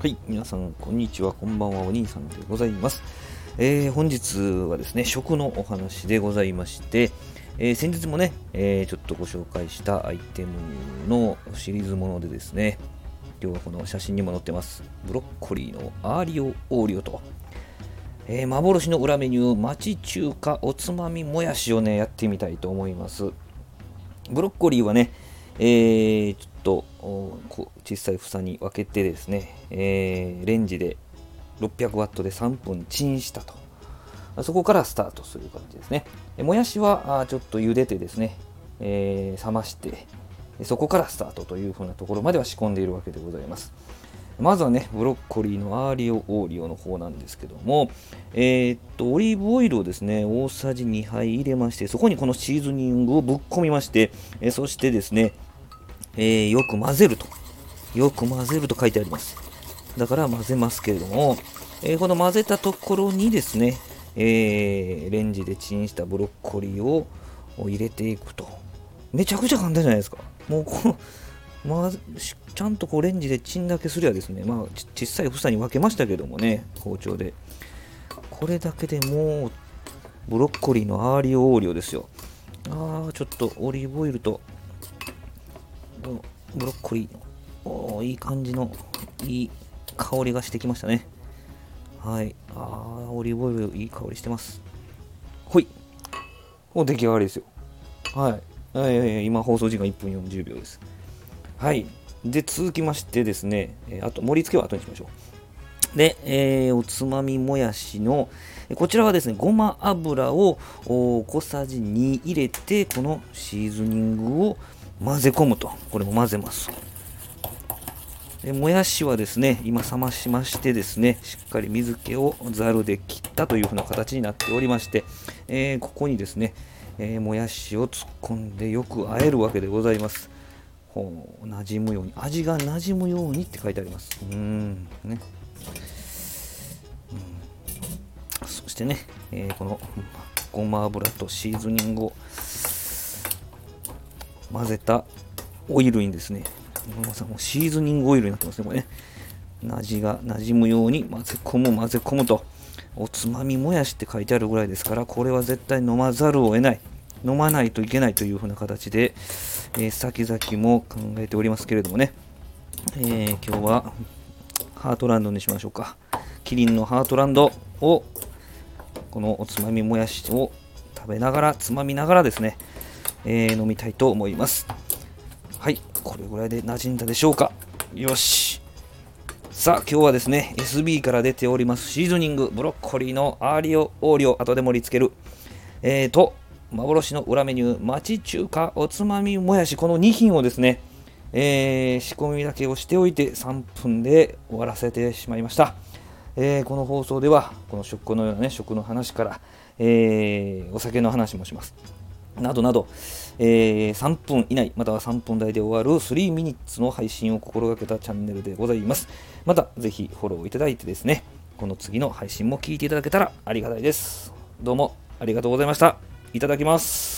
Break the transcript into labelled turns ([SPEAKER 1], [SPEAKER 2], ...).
[SPEAKER 1] はい、皆さん、こんにちは、こんばんは、お兄さんでございます。えー、本日はですね、食のお話でございまして、えー先日もね、えーちょっとご紹介したアイテムのシリーズものでですね、今日はこの写真にも載ってます、ブロッコリーのアーリオオーリオと、え幻の裏メニュー、町中華おつまみもやしをね、やってみたいと思います。ブロッコリーはね、えーちょっと小さい房に分けてですね、えーレンジで600ワットで3分チンしたと。そこからスタートする感じですね。もやしはちょっと茹でてですね、えー冷まして、そこからスタートというふうなところまでは仕込んでいるわけでございます。まずはね、ブロッコリーのアーリオオーリオの方なんですけども、えーっと、オリーブオイルをですね、大さじ2杯入れまして、そこにこのシーズニングをぶっ込みまして、えそしてですね、えーよく混ぜると。よく混ぜると書いてあります。だから混ぜますけれども、えーこの混ぜたところにですね、えーレンジでチンしたブロッコリーを入れていくと。めちゃくちゃ簡単じゃないですか。もうこの、まあ、ちゃんとこうレンジでチンだけすりゃですね、まあ、ち小さい房に分けましたけどもね、包丁で。これだけでもう、ブロッコリーのアーリオオーリオですよ。ああ、ちょっとオリーブオイルと、ブロッコリー、おーいい感じの、いい香りがしてきましたね。はい。ああ、オリーブオイル、いい香りしてます。ほい。もう出来上がりですよ。はい。はいはいはい今放送時間1分40秒です。はい。で、続きましてですね、あと盛り付けは後にしましょう。で、えーおつまみもやしの、こちらはですね、ごま油を小さじ2入れて、このシーズニングを混ぜ込むと。これも混ぜます。でもやしはですね、今冷ましましてですね、しっかり水気をざるで切ったというふうな形になっておりまして、えーここにですね、えーもやしを突っ込んでよく和えるわけでございます。ほう、馴染むように、味が馴染むようにって書いてあります。うん、ね。そしてね、えーこのごま油とシーズニングを混ぜたオイルにですね、もうシーズニングオイルになってますね、これね。味が馴染むように混ぜ込む、混ぜ込むと。おつまみもやしって書いてあるぐらいですから、これは絶対飲まざるを得ない。飲まないといけないという風な形で、えー先々も考えておりますけれどもね。えー今日はハートランドにしましょうか。キリンのハートランドをこのおつまみもやしを食べながら、つまみながらですね、えー飲みたいと思います。はい、これぐらいで馴染んだでしょうか。よし。さあ、今日はですね、SB から出ておりますシーズニング、ブロッコリーのアーリオオーリオ、後で盛り付ける。えーと、幻の裏メニュー、町中華おつまみもやし、この2品をですね、えー仕込みだけをしておいて3分で終わらせてしまいました。えーこの放送では、この食のようなね、食の話から、えーお酒の話もします。などなど、えー3分以内、または3分台で終わる3ミニッツの配信を心がけたチャンネルでございます。また、ぜひフォローいただいてですね、この次の配信も聞いていただけたらありがたいです。どうもありがとうございました。いただきます。